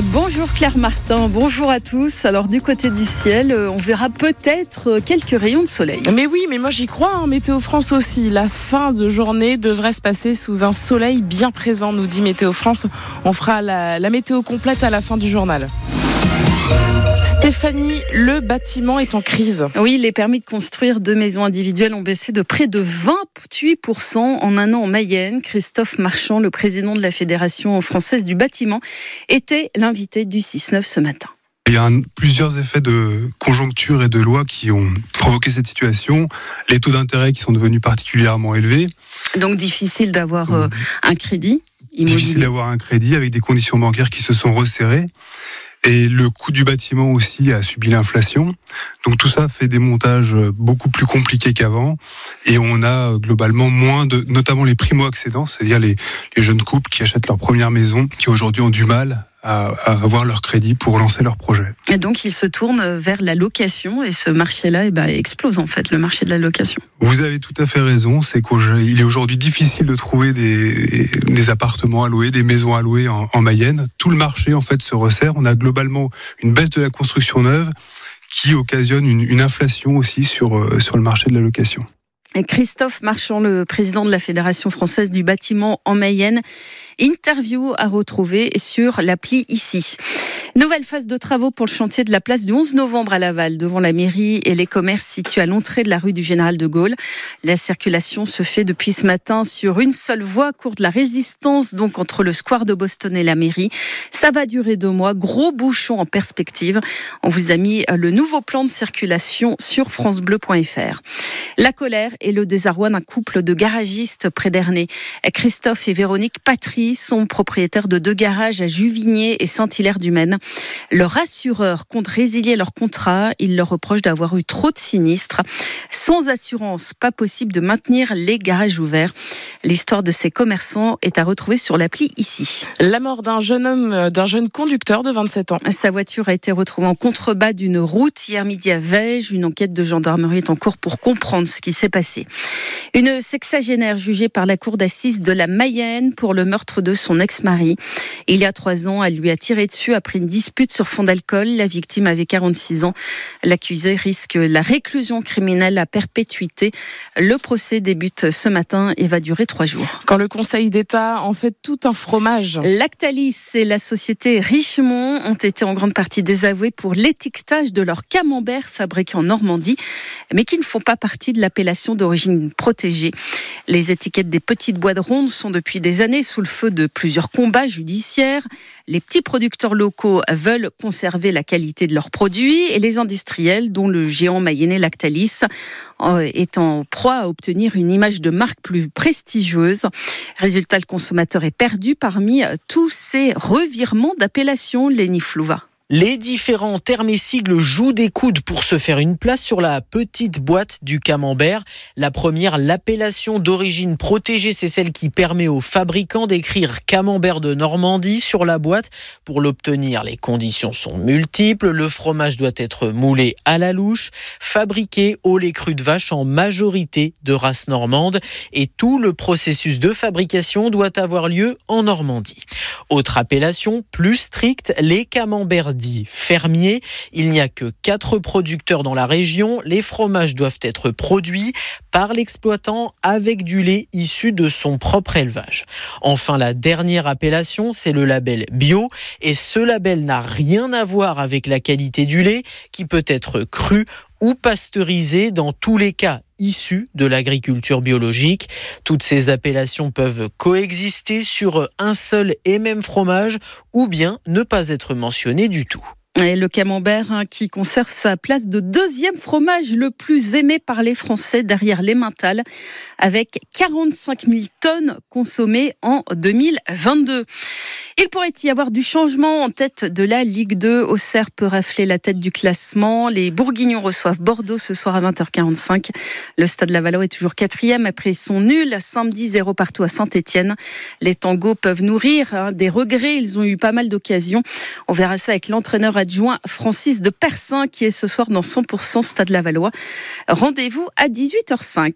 Bonjour Claire Martin, bonjour à tous. Alors du côté du ciel, euh, on verra peut-être euh, quelques rayons de soleil. Mais oui, mais moi j'y crois, hein. Météo France aussi. La fin de journée devrait se passer sous un soleil bien présent, nous dit Météo France. On fera la météo complète à la fin du journal. Stéphanie, le bâtiment est en crise. Oui, les permis de construire deux maisons individuelles ont baissé de près de 28% en un an en Mayenne. Christophe Marchand, le président de la Fédération française du bâtiment, était l'invité du 6-9 ce matin. Il y a plusieurs effets de conjoncture et de loi qui ont provoqué cette situation. Les taux d'intérêt qui sont devenus particulièrement élevés. Donc difficile d'avoir euh, un crédit. Immobilier. Difficile d'avoir un crédit avec des conditions bancaires qui se sont resserrées. Et le coût du bâtiment aussi a subi l'inflation. Donc tout ça fait des montages beaucoup plus compliqués qu'avant. Et on a globalement moins de, notamment les primo-accédants, c'est-à-dire les, les jeunes couples qui achètent leur première maison, qui aujourd'hui ont du mal à, avoir leur crédit pour lancer leur projet. Et donc ils se tournent vers la location et ce marché-là eh ben, explose en fait, le marché de la location. Vous avez tout à fait raison, c'est qu'il est aujourd'hui difficile de trouver des, des, appartements à louer, des maisons à louer en, en Mayenne. Tout le marché en fait se resserre. On a globalement une baisse de la construction neuve qui occasionne une, une inflation aussi sur, euh, sur le marché de la location. Christophe Marchand, le président de la Fédération française du bâtiment en Mayenne. Interview à retrouver sur l'appli ici. Nouvelle phase de travaux pour le chantier de la place du 11 novembre à Laval, devant la mairie et les commerces situés à l'entrée de la rue du Général de Gaulle. La circulation se fait depuis ce matin sur une seule voie, cours de la résistance, donc entre le square de Boston et la mairie. Ça va durer deux mois. Gros bouchon en perspective. On vous a mis le nouveau plan de circulation sur francebleu.fr. La colère et le désarroi d'un couple de garagistes près. Christophe et Véronique Patry sont propriétaires de deux garages à Juvigné et Saint-Hilaire-du-Maine. Leur assureur compte résilier leur contrat. Il leur reproche d'avoir eu trop de sinistres. Sans assurance, pas possible de maintenir les garages ouverts. L'histoire de ces commerçants est à retrouver sur l'appli ici. La mort d'un jeune homme, d'un jeune conducteur de 27 ans. Sa voiture a été retrouvée en contrebas d'une route hier midi à Vège. Une enquête de gendarmerie est en cours pour comprendre ce qui s'est passé. Une sexagénaire jugée par la cour d'assises de la Mayenne pour le meurtre de son ex-mari. Il y a trois ans, elle lui a tiré dessus après une dispute sur fond d'alcool. La victime avait 46 ans. L'accusé risque la réclusion criminelle à perpétuité. Le procès débute ce matin et va durer trois jours. Quand le Conseil d'État en fait tout un fromage. Lactalis et la société Richemont ont été en grande partie désavoués pour l'étiquetage de leur camembert fabriqué en Normandie, mais qui ne font pas partie de l'appellation d'origine protégée. Les étiquettes des petites boîtes rondes sont depuis des années sous le feu de plusieurs combats judiciaires. Les petits producteurs locaux veulent conserver la qualité de leurs produits et les industriels, dont le géant mayennais Lactalis, euh, est en proie à obtenir une image de marque plus prestigieuse. Résultat, le consommateur est perdu parmi tous ces revirements d'appellation, Lenny. Les différents termes et sigles jouent des coudes pour se faire une place sur la petite boîte du camembert. La première, l'appellation d'origine protégée, c'est celle qui permet aux fabricants d'écrire camembert de Normandie sur la boîte. Pour l'obtenir, les conditions sont multiples. Le fromage doit être moulé à la louche, fabriqué au lait cru de vache en majorité de race normande et tout le processus de fabrication doit avoir lieu en Normandie. Autre appellation plus stricte, les camemberts dit fermier. Il n'y a que quatre producteurs dans la région. Les fromages doivent être produits par l'exploitant avec du lait issu de son propre élevage. Enfin, la dernière appellation, c'est le label bio. Et ce label n'a rien à voir avec la qualité du lait qui peut être cru ou pasteurisé dans tous les cas issus de l'agriculture biologique. Toutes ces appellations peuvent coexister sur un seul et même fromage ou bien ne pas être mentionnées du tout. Le camembert hein, qui conserve sa place de deuxième fromage le plus aimé par les Français derrière l'emmental avec 45 000 tonnes consommées en 2022. Il pourrait y avoir du changement en tête de la Ligue 2. Auxerre peut rafler la tête du classement. Les Bourguignons reçoivent Bordeaux ce soir à 20h45. Le Stade Lavallois est toujours quatrième après son nul samedi 0 partout à Saint-Etienne. Les tangos peuvent nourrir hein, des regrets. Ils ont eu pas mal d'occasions. On verra ça avec l'entraîneur adjoint Francis de Persin qui est ce soir dans 100% Stade Lavallois. Rendez-vous à 18h05.